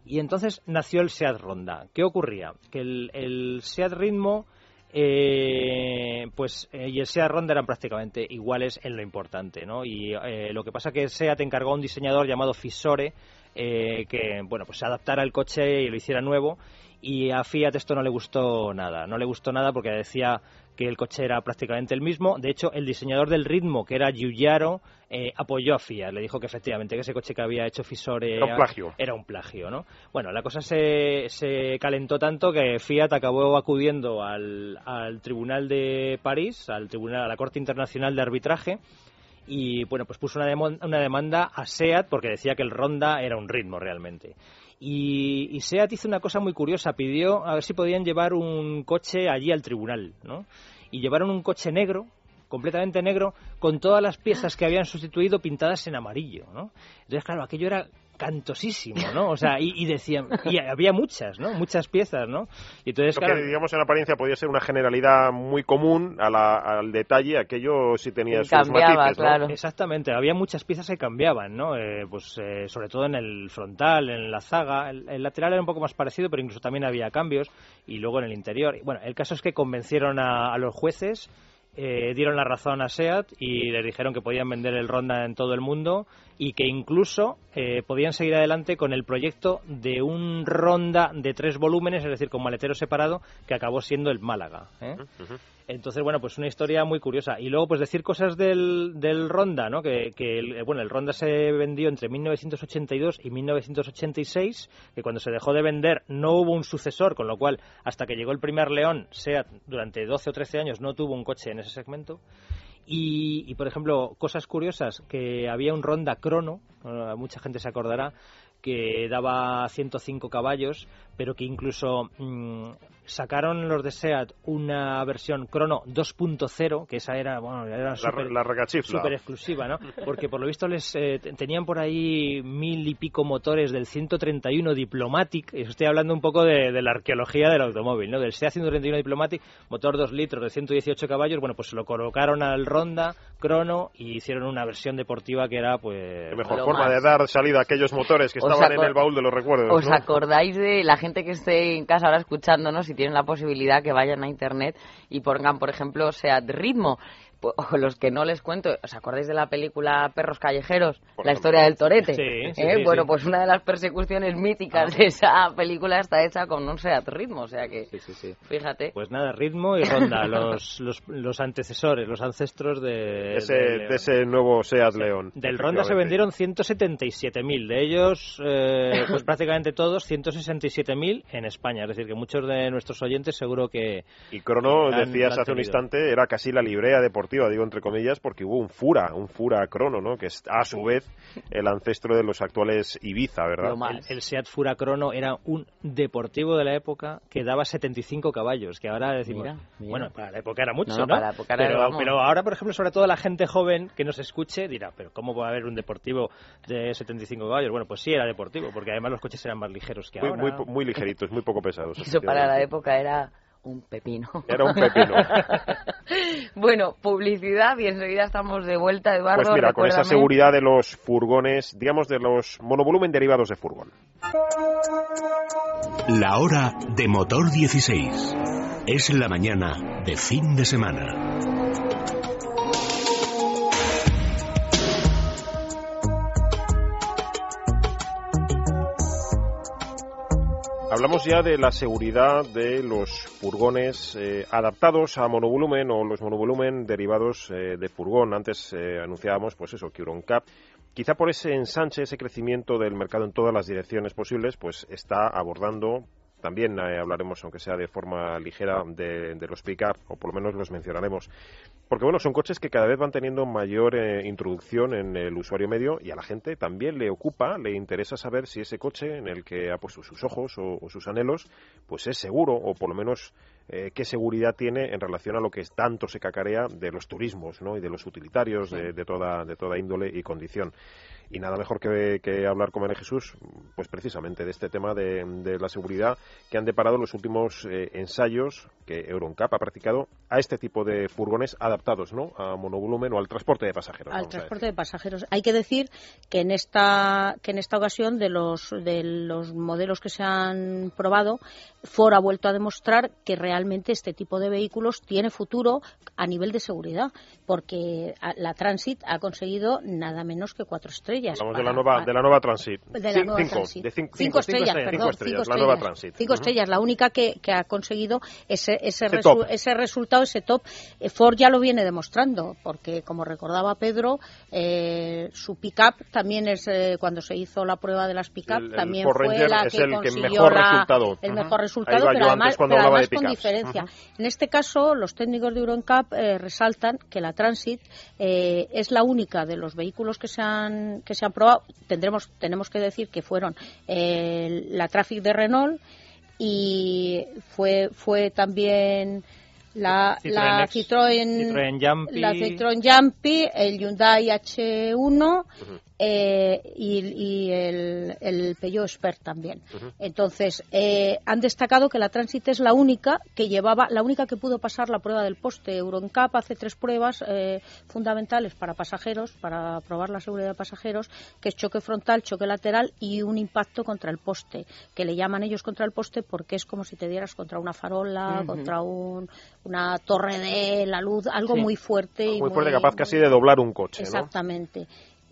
y entonces nació el Seat Ronda. ¿Qué ocurría? Que el, el Seat Ritmo eh, pues eh, y el Seat Ronda eran prácticamente iguales en lo importante, ¿no? Y eh, lo que pasa que Seat encargó a un diseñador llamado Fisore eh, que bueno pues se adaptara al coche y lo hiciera nuevo y a Fiat esto no le gustó nada, no le gustó nada porque decía que el coche era prácticamente el mismo. De hecho, el diseñador del ritmo, que era Giugiaro, eh, apoyó a Fiat. Le dijo que efectivamente que ese coche que había hecho Fisore Era un plagio. era un plagio, ¿no? Bueno, la cosa se, se calentó tanto que Fiat acabó acudiendo al, al Tribunal de París, al tribunal, a la Corte Internacional de Arbitraje, y bueno, pues puso una, una demanda a SEAT porque decía que el Ronda era un ritmo realmente. Y, SEAT hizo una cosa muy curiosa, pidió a ver si podían llevar un coche allí al tribunal, ¿no? Y llevaron un coche negro, completamente negro, con todas las piezas que habían sustituido pintadas en amarillo, ¿no? Entonces, claro, aquello era cantosísimo, ¿no? O sea, y, decían, y había muchas, ¿no? Muchas piezas, ¿no? Y entonces, claro, que, digamos, en apariencia podía ser una generalidad muy común al detalle, aquello sí tenía sus cambiaba, matices, claro. Exactamente, había muchas piezas que cambiaban, ¿no? Eh, pues eh, sobre todo en el frontal, en la zaga, el, el, lateral era un poco más parecido, pero incluso también había cambios, y luego en el interior. Bueno, el caso es que convencieron a, a los jueces eh, dieron la razón a SEAT y le dijeron que podían vender el Ronda en todo el mundo y que incluso eh, podían seguir adelante con el proyecto de un Ronda de tres volúmenes, es decir, con maletero separado, que acabó siendo el Málaga. ¿eh? Entonces, bueno, pues una historia muy curiosa. Y luego, pues decir cosas del, del Ronda, ¿no? Que, que el, bueno, el Ronda se vendió entre 1982 y 1986, que cuando se dejó de vender no hubo un sucesor, con lo cual, hasta que llegó el primer León, SEAT durante 12 o 13 años no tuvo un coche en ese segmento. Y, y, por ejemplo, cosas curiosas, que había un Ronda Crono, mucha gente se acordará, que daba 105 caballos, pero que incluso mmm, sacaron los de SEAT una versión Crono 2.0, que esa era, bueno, era super, la, la super exclusiva, ¿no? Porque por lo visto les eh, tenían por ahí mil y pico motores del 131 Diplomatic, y estoy hablando un poco de, de la arqueología del automóvil, ¿no? Del SEAT 131 Diplomatic, motor 2 litros de 118 caballos, bueno, pues se lo colocaron al Ronda Crono y hicieron una versión deportiva que era, pues... Qué mejor forma más. de dar salida a aquellos motores que estaban en el baúl de los recuerdos, ¿Os ¿no? acordáis de la gente que esté en casa ahora escuchándonos, si tienen la posibilidad que vayan a internet y pongan, por ejemplo, SEAT Ritmo? o los que no les cuento, ¿os acordáis de la película Perros Callejeros? Por la historia del torete. Sí, sí, ¿Eh? sí, bueno, sí. pues una de las persecuciones míticas Ah. de esa película está hecha con un SEAT Ritmo, o sea que, Sí, sí, sí. fíjate. Pues nada, ritmo y ronda, los, los, los antecesores, los ancestros de, ese, de León. de ese nuevo SEAT León. Del Ronda se vendieron 177.000, de ellos, eh, pues prácticamente todos, 167.000 en España. Es decir, que muchos de nuestros oyentes seguro que... Y Crono, Han- decías han hace un instante, era casi la librea deportiva, digo entre comillas, porque hubo un Fura, un Fura Crono, ¿no? Que es a su vez el ancestro de los actuales Ibiza, ¿verdad? Lo más. El, el Seat Fura Crono era un deportivo de la época que daba 75 caballos, que ahora decimos, Mira, mira. bueno, para la época era mucho, No, ¿no? no, para la época era, pero, ahora, por ejemplo, sobre todo la gente joven que nos escuche dirá, pero ¿cómo va a haber un deportivo de 75 caballos? Bueno, pues sí era deportivo, porque además los coches eran más ligeros que Muy, ahora. muy, muy ligeritos, muy poco pesados. Eso para la época era un pepino. Era un pepino. bueno, publicidad y enseguida estamos de vuelta, Eduardo. Pues mira, con esa seguridad de los furgones, digamos de los monovolumen derivados de furgón. La hora de motor 16. Es la mañana de fin de semana. Hablamos ya de la seguridad de los furgones eh, adaptados a monovolumen o los monovolumen derivados eh, de furgón. Antes eh, anunciábamos, pues eso, que Euroncap, quizá por ese ensanche, ese crecimiento del mercado en todas las direcciones posibles, pues está abordando también eh, hablaremos, aunque sea de forma ligera, de, de los pick-up, o por lo menos los mencionaremos. Porque, bueno, son coches que cada vez van teniendo mayor eh, introducción en el usuario medio y a la gente también le ocupa, le interesa saber si ese coche en el que ha puesto sus ojos o, o sus anhelos, pues es seguro, o por lo menos eh, qué seguridad tiene en relación a lo que tanto se cacarea de los turismos ¿no? y de los utilitarios de, de toda, de toda índole y condición. Y nada mejor que, que hablar con María Jesús, pues precisamente de este tema de, de la seguridad que han deparado los últimos eh, ensayos que Euroncap ha practicado a este tipo de furgones adaptados ¿no? a monovolumen o al transporte de pasajeros. al transporte de pasajeros. Hay que decir que en esta que en esta ocasión de los de los modelos que se han probado, Ford ha vuelto a demostrar que realmente este tipo de vehículos tiene futuro a nivel de seguridad, porque la Transit ha conseguido nada menos que cuatro estrellas. Hablamos de la nueva, para- de la nueva Transit. de la nueva cinco, Transit. de cin- cinco, estrellas, perdón, la nueva. Transit. Cinco estrellas. La única que, que ha conseguido es ser ese, ese, resultado, ese top, eh, Ford ya lo viene demostrando, porque como recordaba Pedro, eh, su pick-up también es, eh, cuando se hizo la prueba de las pick-up, también fue la que consiguió el mejor resultado, pero además, con diferencia. En este caso, los técnicos de EuroNCAP resaltan que la Transit es la única de los vehículos que se han, que se han probado. Tendremos, tenemos que decir que fueron la Traffic de Renault, y fue fue también la Citroën, Citroën, Jumpy. la Citroën Jumpy, el Hyundai H1 eh, y, el, el, Peugeot Expert también. Entonces, eh, han destacado que la Transit es la única que llevaba, la única que pudo pasar la prueba del poste. EuroNCAP hace tres pruebas eh, fundamentales para pasajeros, para probar la seguridad de pasajeros, que es choque frontal, choque lateral y un impacto contra el poste, que le llaman ellos contra el poste porque es como si te dieras contra una farola, contra un, una torre de la luz, algo muy fuerte. Muy, y fuerte, capaz casi de doblar un coche. Exactamente.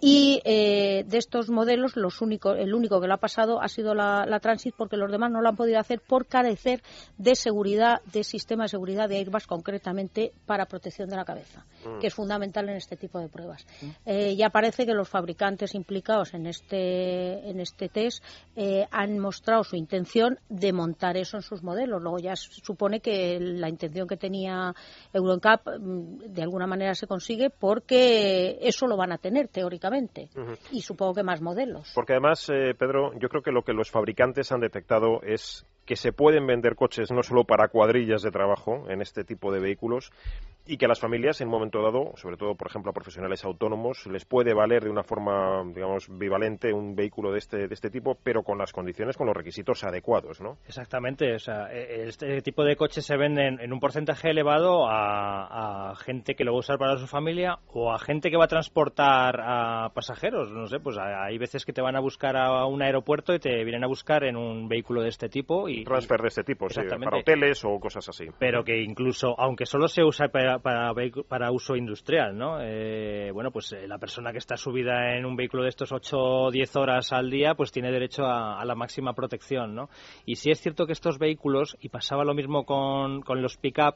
Y eh, de estos modelos, los únicos, el único que lo ha pasado ha sido la, Transit, porque los demás no lo han podido hacer por carecer de seguridad, de sistema de seguridad de airbags, concretamente para protección de la cabeza, mm. que es fundamental en este tipo de pruebas. Mm. Eh, ya parece que los fabricantes implicados en este, en este test eh, han mostrado su intención de montar eso en sus modelos. Luego ya supone que la intención que tenía EuroNCAP mm, de alguna manera se consigue porque eso lo van a tener teóricamente y supongo que más modelos. Porque además, eh, Pedro, yo creo que lo que los fabricantes han detectado es que se pueden vender coches no solo para cuadrillas de trabajo en este tipo de vehículos y que a las familias en un momento dado, sobre todo por ejemplo a profesionales autónomos, les puede valer de una forma digamos bivalente un vehículo de este de este tipo, pero con las condiciones, con los requisitos adecuados, ¿no? Exactamente, o sea, e, este tipo de coches se venden en un porcentaje elevado a, gente que lo va a usar para su familia o a gente que va a transportar a pasajeros, no sé, pues hay veces que te van a buscar a un aeropuerto y te vienen a buscar en un vehículo de este tipo transfer de este tipo, sí, para hoteles o cosas así. Pero que incluso, aunque solo se usa para, para, uso industrial, ¿no? Eh, bueno, pues eh, la persona que está subida en un vehículo de estos 8 o 10 horas al día, pues tiene derecho a, la máxima protección, ¿no? Y sí es cierto que estos vehículos, y pasaba lo mismo con, con los pick-up,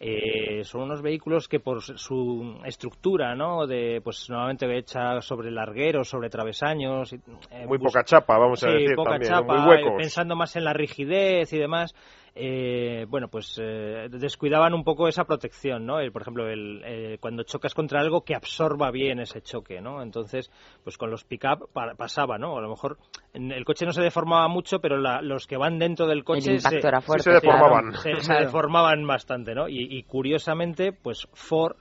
eh, son unos vehículos que por su estructura, ¿no? De, pues normalmente hecha sobre largueros, sobre travesaños. Eh, muy poca chapa, vamos a decir poca también, chapa, muy huecos. pensando más en la rigidez y demás eh, bueno, pues eh, descuidaban un poco esa protección, ¿no? por ejemplo, el, eh, cuando chocas contra algo que absorba bien ese choque, ¿no? Entonces, pues con los pick-up pasaba, ¿no? A lo mejor el coche no se deformaba mucho, pero los que van dentro del coche se, deformaban. Se, deformaban bastante, ¿no? Y, curiosamente, pues Ford,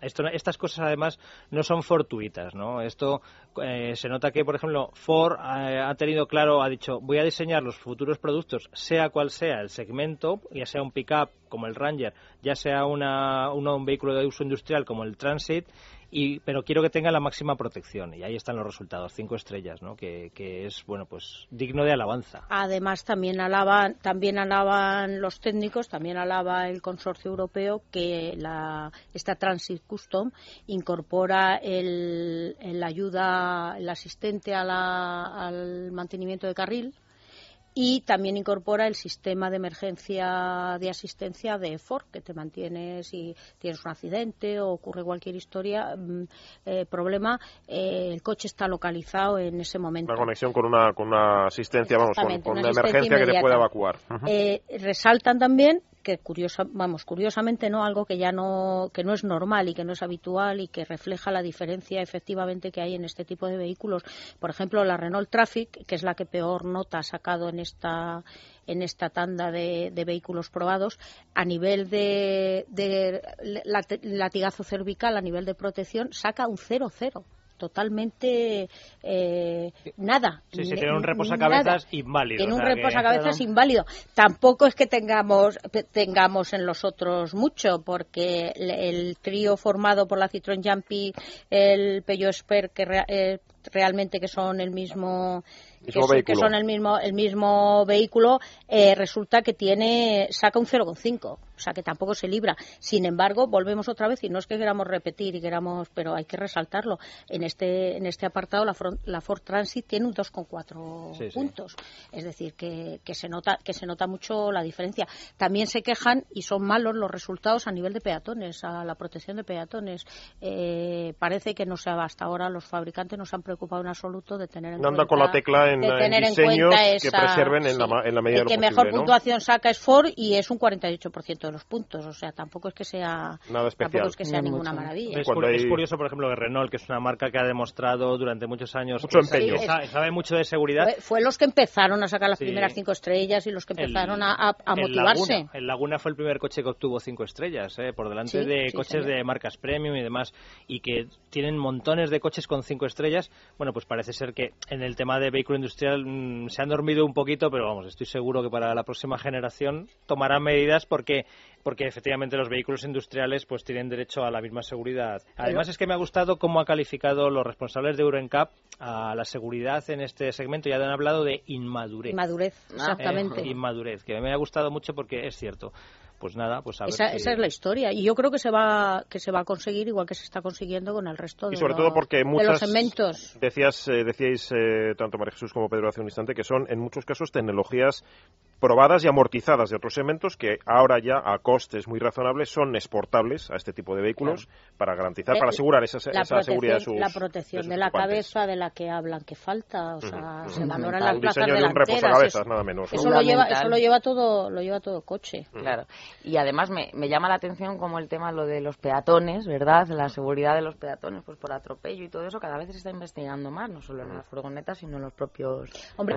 esto, estas cosas además no son fortuitas, ¿no? Esto eh, se nota que, por ejemplo, Ford ha tenido claro, ha dicho, voy a diseñar los futuros productos, sea cual sea el segmento ya sea un pickup como el Ranger, ya sea una, un vehículo de uso industrial como el Transit, y, pero quiero que tenga la máxima protección y ahí están los resultados cinco estrellas ¿no? que, que, es bueno pues digno de alabanza además también alaban también alaban los técnicos también alaba el consorcio europeo que la, esta Transit Custom incorpora el, el ayuda el asistente a la, al mantenimiento de carril y también incorpora el sistema de emergencia de asistencia de Ford, que te mantiene si tienes un accidente o ocurre cualquier historia, mm, eh, problema, eh, el coche está localizado en ese momento. Una conexión con una, con una asistencia, vamos, con, una, emergencia que te pueda evacuar. Eh, resaltan también que curiosa, vamos, curiosamente no algo que ya no que no es normal y que no es habitual y que refleja la diferencia efectivamente que hay en este tipo de vehículos. Por ejemplo, la Renault Traffic, que es la que peor nota ha sacado en esta en esta tanda de, vehículos probados a nivel de, de latigazo cervical, a nivel de protección, saca un 0-0 totalmente eh, nada. Sí, sí, tiene un reposacabezas inválido. Tiene un reposacabezas inválido. Tampoco es que tengamos, tengamos en los otros mucho, porque el, trío formado por la Citroën Jumpy, el Peugeot Spert, que eh, realmente que son el mismo que, son el mismo el mismo vehículo eh, resulta que tiene saca un 0,5 o sea que tampoco se libra. Sin embargo, volvemos otra vez, y no es que queramos repetir y queramos, pero hay que resaltarlo. En este, en este apartado, la, la Ford Transit tiene un 2,4 puntos. Es decir, que, que, se nota, que se nota mucho la diferencia. También se quejan y son malos los resultados a nivel de peatones, a la protección de peatones. Eh, parece que no se hasta ahora los fabricantes no se han preocupado en absoluto de tener en no anda con la tecla en, diseños que preserven en, la, en la medida de lo que mejor puntuación saca es Ford y es un 48% los puntos. O sea, tampoco es que sea, Nada especial. Tampoco es que sea ninguna maravilla. Es, curioso, por ejemplo, que Renault, que es una marca que ha demostrado durante muchos años mucho empeño. sabe, mucho de seguridad. Fue, los que empezaron a sacar las primeras cinco estrellas y los que empezaron a, a, motivarse. Laguna, el Laguna fue el primer coche que obtuvo cinco estrellas, ¿eh? por delante de coches de marcas premium y demás, y que tienen montones de coches con cinco estrellas. Bueno, pues parece ser que en el tema de vehículo industrial mm, se han dormido un poquito, pero vamos, estoy seguro que para la próxima generación tomarán medidas porque porque efectivamente los vehículos industriales pues tienen derecho a la misma seguridad. Además es que me ha gustado cómo ha calificado los responsables de EuroNCAP a la seguridad en este segmento. Ya han hablado de inmadurez. Inmadurez, ah. exactamente. inmadurez, que me ha gustado mucho porque es cierto pues nada, pues a esa, ver esa es la historia y yo creo que se va que se va a conseguir igual que se está consiguiendo con el resto de, y sobre todo porque muchas, segmentos. Decías, eh, decíais eh, tanto María Jesús como Pedro hace un instante que son en muchos casos tecnologías probadas y amortizadas de otros segmentos que ahora ya a costes muy razonables son exportables a este tipo de vehículos para garantizar, para asegurar esa, esa seguridad de sus La protección de, la cabeza de la que hablan que falta, o sea, se valoran las plazas de un reposacabezas, nada menos. Eso, lo lleva, eso lo lleva todo, lo lleva todo coche. Claro. Y además me, me llama la atención como el tema lo de los peatones, ¿verdad? La seguridad de los peatones, pues por atropello y todo eso, cada vez se está investigando más, no solo en las furgonetas, sino en los propios... Hombre,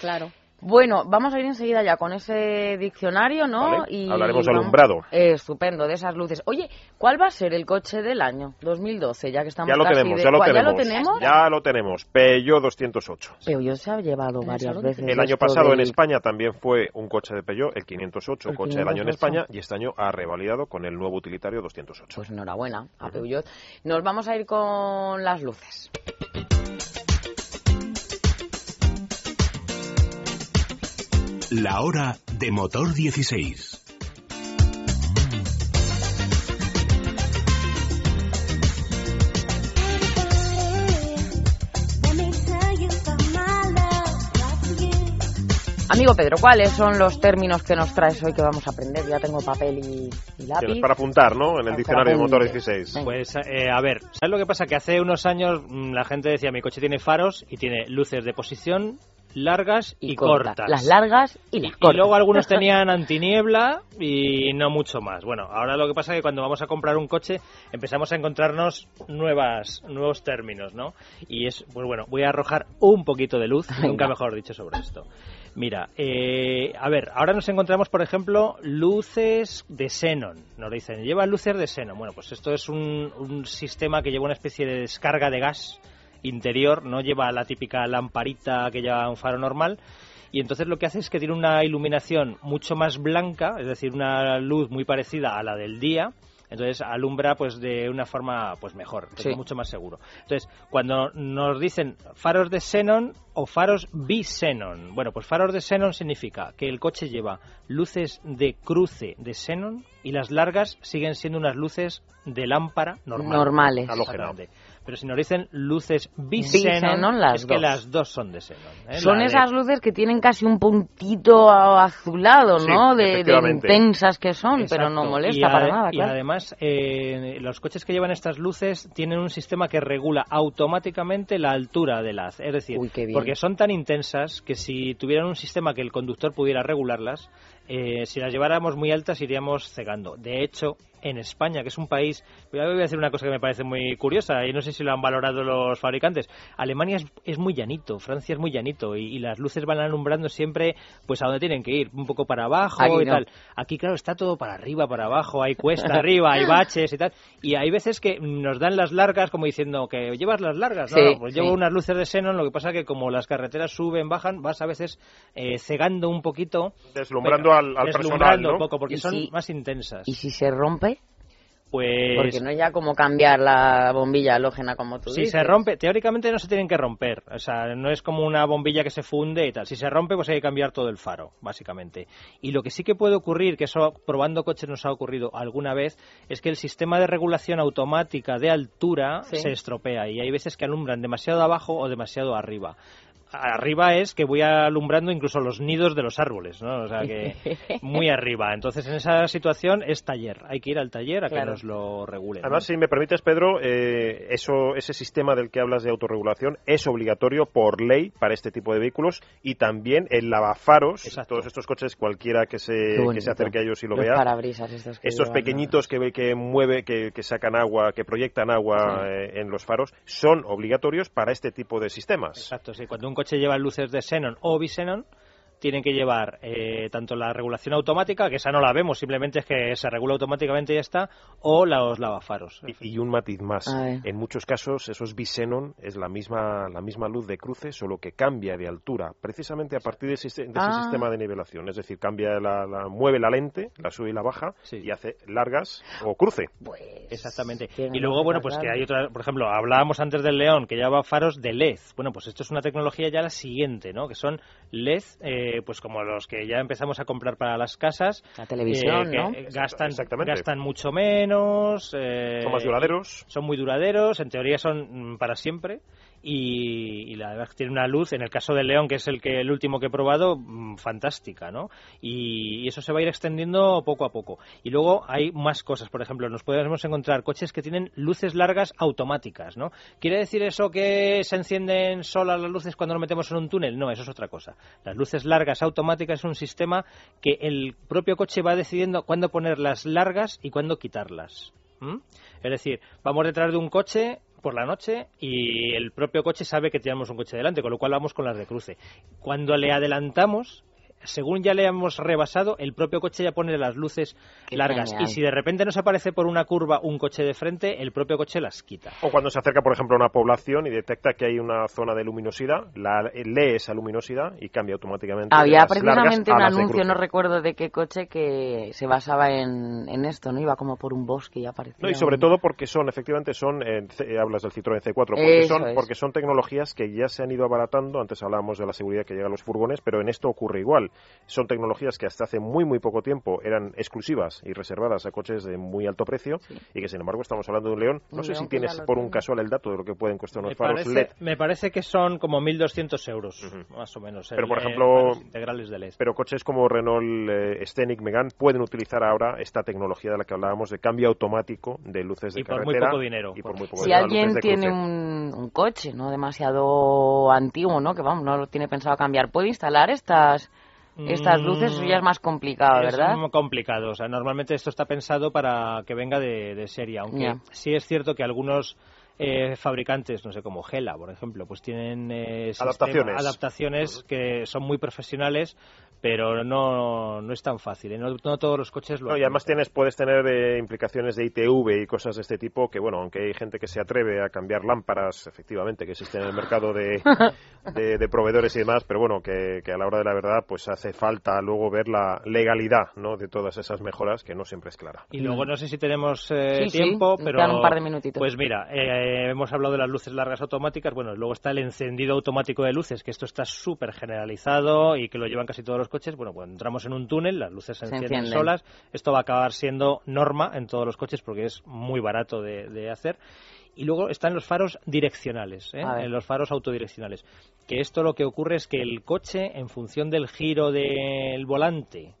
claro. Bueno, vamos a ir enseguida ya con ese diccionario, ¿no? y hablaremos alumbrado. estupendo, de esas luces. Oye, ¿cuál va a ser el coche del año 2012? Ya que estamos ya lo tenemos, ya, lo tenemos, ya lo tenemos. Ya lo tenemos. Peugeot 208. Peugeot se ha llevado varias veces. El año pasado en España también fue un coche de Peugeot, el 508, coche del año en España, y este año ha revalidado con el nuevo utilitario 208. Pues enhorabuena a Peugeot. Nos vamos a ir con las luces. La hora de motor 16. Amigo Pedro, ¿cuáles son los términos que nos traes hoy que vamos a aprender? Ya tengo papel y, lápiz. Para apuntar, ¿no? En el diccionario de motor 16. Pues, eh, a ver, ¿sabes lo que pasa? Que hace unos años mm, la gente decía, mi coche tiene faros y tiene luces de posición, largas y, cortas. Las largas y las cortas. Y luego algunos tenían antiniebla y no mucho más. Bueno, ahora lo que pasa es que cuando vamos a comprar un coche empezamos a encontrarnos nuevas, nuevos términos, ¿no? Y es, pues bueno, voy a arrojar un poquito de luz, nunca mejor dicho, sobre esto. Mira, eh, a ver, ahora nos encontramos, por ejemplo, luces de xenon. Nos dicen, lleva luces de xenon. Bueno, pues esto es un, un sistema que lleva una especie de descarga de gas interior, no lleva la típica lamparita que lleva un faro normal. Y entonces lo que hace es que tiene una iluminación mucho más blanca, es decir, una luz muy parecida a la del día, entonces alumbra pues de una forma pues mejor, mucho más seguro. Entonces, cuando nos dicen faros de xenon o faros bi-xenon, bueno, pues faros de xenon significa que el coche lleva luces de cruce de xenon y las largas siguen siendo unas luces de lámpara normales. Pero si nos dicen luces bisenon, es que las dos son de xenon. ¿eh? Son esas luces que tienen casi un puntito azulado, ¿no? De, intensas que son, pero no molesta para nada. Y además, eh, los coches que llevan estas luces tienen un sistema que regula automáticamente la altura de las. Es decir, porque son tan intensas que si tuvieran un sistema que el conductor pudiera regularlas, eh, si las lleváramos muy altas iríamos cegando. De hecho, en España, que es un país, voy a decir una cosa que me parece muy curiosa y no sé si lo han valorado los fabricantes. Alemania es, muy llanito, Francia es muy llanito y, las luces van alumbrando siempre pues a donde tienen que ir, un poco para abajo y tal. Aquí claro está todo para arriba, para abajo, hay cuesta arriba, hay baches y tal. Y hay veces que nos dan las largas como diciendo que llevas las largas, no, pues llevo unas luces de xenón, lo que pasa que como las carreteras suben, bajan, vas a veces eh, cegando un poquito, deslumbrando al, al deslumbrando un poco porque son más intensas. ¿Y si se rompe? Pues Porque no es ya como cambiar la bombilla halógena como tú si dices. se rompe, teóricamente no se tienen que romper. O sea, no es como una bombilla que se funde y tal. Si se rompe, pues hay que cambiar todo el faro, básicamente. Y lo que sí que puede ocurrir, que eso probando coches nos ha ocurrido alguna vez, es que el sistema de regulación automática de altura Sí. se estropea y hay veces que alumbran demasiado abajo o demasiado arriba. Arriba es que voy alumbrando incluso los nidos de los árboles, ¿no? O sea que muy arriba. Entonces, en esa situación es taller. Hay que ir al taller a que nos lo regulen. Además, si me permites, Pedro, eh, eso, ese sistema del que hablas de autorregulación es obligatorio por ley para este tipo de vehículos y también el lavafaros, Exacto. todos estos coches, cualquiera que se, que se acerque a ellos y lo Los vea, parabrisas estos que estos pequeñitos que ve que mueve, que, que sacan agua, que proyectan agua eh, en los faros, son obligatorios para este tipo de sistemas. Exacto, sí. Cuando un coche lleva luces de xenon o bisenon, tienen que llevar eh, tanto la regulación automática, que esa no la vemos, simplemente es que se regula automáticamente y ya está, o los lavafaros. Y, y un matiz más. En muchos casos, esos bisenon es la misma, la misma luz de cruce, solo que cambia de altura, precisamente a partir de ese, de ese Ah. sistema de nivelación. Es decir, cambia la, la- mueve la lente, la sube y la baja, Sí. y hace largas o cruce. Pues, Exactamente. Y luego, bueno, pues que hay otra, por ejemplo, hablábamos antes del León, que lleva faros de LED. Bueno, pues esto es una tecnología ya la siguiente, ¿no? Que son LED, eh, pues como los que ya empezamos a comprar para las casas. La televisión, eh, que ¿no? Gastan, Exactamente. gastan mucho menos. eh, Son más duraderos. son muy duraderos, en teoría son mm, para siempre y, la verdad tiene una luz, en el caso del León, que es el que el último que he probado, mm, fantástica, ¿no? Y, eso se va a ir extendiendo poco a poco. Y luego hay más cosas, por ejemplo, nos podemos encontrar coches que tienen luces largas automáticas, ¿no? ¿Quiere decir eso que se encienden solas las luces cuando nos metemos en un túnel? No, eso es otra cosa. Las luces largas automáticas es un sistema que el propio coche va decidiendo cuándo ponerlas largas y cuándo quitarlas. ¿m? Es decir, vamos detrás de un coche por la noche y el propio coche sabe que tenemos un coche delante, con lo cual vamos con las de cruce. Cuando le adelantamos, según ya le hemos rebasado, el propio coche ya pone las luces Qué largas. genial. Y si de repente nos aparece por una curva un coche de frente, el propio coche las quita. O cuando se acerca, por ejemplo, a una población y detecta que hay una zona de luminosidad, la, lee esa luminosidad y cambia automáticamente. Había las precisamente un anuncio, no recuerdo de qué coche, que se basaba en, en esto, ¿no? Iba como por un bosque y aparecía. No, y sobre un- todo porque son, efectivamente, son, eh, C- hablas del Citroën C4, porque Eso son, es. porque son tecnologías que ya se han ido abaratando, antes hablábamos de la seguridad que llega a los furgones, pero en esto ocurre igual. Son tecnologías que hasta hace muy, muy poco tiempo eran exclusivas y reservadas a coches de muy alto precio Sí. y que, sin embargo, estamos hablando de un León. No Un sé León si tienes por un casual el dato de lo que pueden costar unos Me faros parece, LED. me parece que son como 1.200 euros, más o menos. Pero, el- por eh, ejemplo, integrales de LED. Pero coches como Renault eh, Scenic, Megane pueden utilizar ahora esta tecnología de la que hablábamos de cambio automático de luces de Y por muy carretera. poco dinero. Y por muy poco Si dinero, alguien tiene un, un coche no demasiado antiguo, ¿no? Que vamos, no lo tiene pensado cambiar, ¿puede instalar estas estas luces? Eso ya es más complicado, Es ¿verdad? muy complicado. O sea, normalmente esto está pensado para que venga de, de serie, aunque sí es cierto que algunos eh, fabricantes, no sé, como Gela, por ejemplo, pues tienen eh, sistema- Adaptaciones. adaptaciones que son muy profesionales, pero no, no es tan fácil. ¿eh? No, no todos los coches lo No, y además tienes, puedes tener eh, implicaciones de ITV y cosas de este tipo que, bueno, aunque hay gente que se atreve a cambiar lámparas, efectivamente, que existen en el mercado de, de, de proveedores y demás, pero bueno, que, que a la hora de la verdad, pues hace falta luego ver la legalidad, ¿no?, de todas esas mejoras, que no siempre es clara. Y luego no sé si tenemos eh, Sí, sí, tiempo, nos pero quedan un par de minutitos. pues mira, eh, hemos hablado de las luces largas automáticas, bueno, luego está el encendido automático de luces, que esto está súper generalizado y que lo llevan casi todos los coches. Bueno, cuando entramos en un túnel, las luces se, Se encienden, encienden. solas. Esto va a acabar siendo norma en todos los coches porque es muy barato de, de hacer. Y luego están los faros direccionales, ¿eh? Eh, los faros autodireccionales. Que esto lo que ocurre es que el coche, en función del giro del volante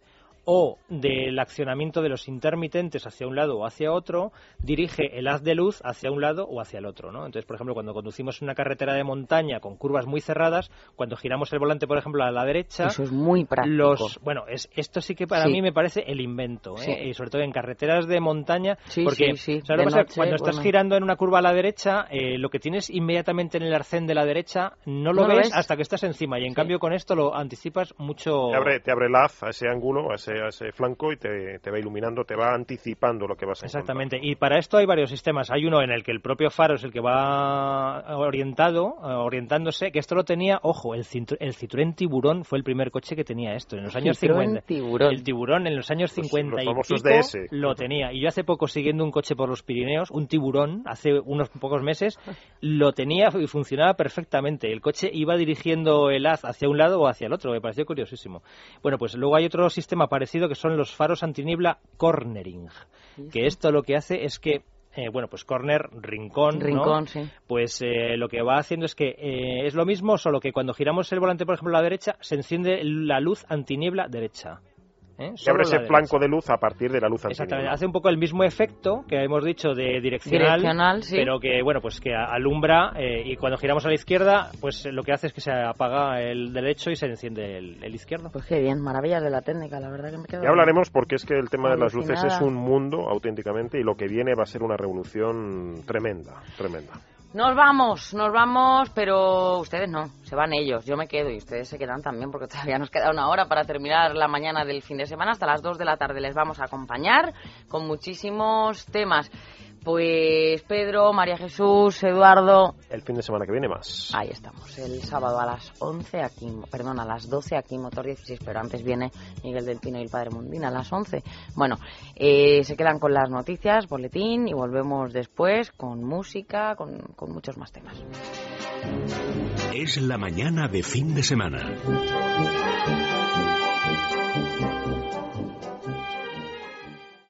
o del accionamiento de los intermitentes hacia un lado o hacia otro, dirige el haz de luz hacia un lado o hacia el otro, ¿no? Entonces, por ejemplo, cuando conducimos en una carretera de montaña con curvas muy cerradas, cuando giramos el volante, por ejemplo, a la derecha, Eso es muy práctico. los bueno es esto sí que para Sí. mí me parece el invento ¿eh? Sí. y sobre todo en carreteras de montaña Sí, porque cuando estás bueno. girando en una curva a la derecha eh, lo que tienes inmediatamente en el arcén de la derecha no lo, No ves, ves. hasta que estás encima y en Sí. cambio con esto lo anticipas mucho Te abre, te abre el haz a ese ángulo, a ese a ese flanco y te, te va iluminando, te va anticipando lo que vas a Exactamente. Y para esto hay varios sistemas. Hay uno en el que el propio faro es el que va orientado, eh, orientándose, que esto lo tenía, ojo, el, el Citroën Tiburón fue el primer coche que tenía esto en los años Citroën 50. Tiburón. El Tiburón en los años 50 Los y pico DS. lo tenía. Y yo hace poco siguiendo un coche por los Pirineos, un Tiburón, hace unos pocos meses, lo tenía y funcionaba perfectamente. El coche iba dirigiendo el haz hacia un lado o hacia el otro. Me pareció curiosísimo. Bueno, pues luego hay otro sistema parecido que son los faros antiniebla cornering. Que esto lo que hace es que eh, bueno, pues corner, rincón, ¿no? Rincón, sí. pues eh, lo que va haciendo es que eh, es lo mismo, solo que cuando giramos el volante, por ejemplo, a la derecha, se enciende la luz antiniebla derecha. ¿Eh? Se abre ese la flanco de luz a partir de la luz Exactamente, antiniebla. hace un poco el mismo efecto que hemos dicho de direccional, Direccional, sí. pero que bueno, pues que alumbra eh, y cuando giramos a la izquierda, pues lo que hace es que se apaga el derecho y se enciende el, el izquierdo. Pues qué bien, maravillas de la técnica, la verdad que me quedo... Ya hablaremos porque es que el tema de las luces es un mundo auténticamente y lo que viene va a ser una revolución tremenda, tremenda. Nos vamos, nos vamos, pero ustedes no, se van ellos, yo me quedo y ustedes se quedan también porque todavía nos queda una hora para terminar la mañana del fin de semana. Hasta las 2 de la tarde les vamos a acompañar con muchísimos temas. Pues Pedro, María Jesús, Eduardo, El fin de semana que viene más. ahí estamos, el sábado a las 11 aquí, perdón, a las 12 aquí Motor 16, pero antes viene Miguel del Pino y el Padre Mundina a las 11. Bueno, eh, se quedan con las noticias, boletín y volvemos después con música, con, con muchos más temas. Es la mañana de fin de semana.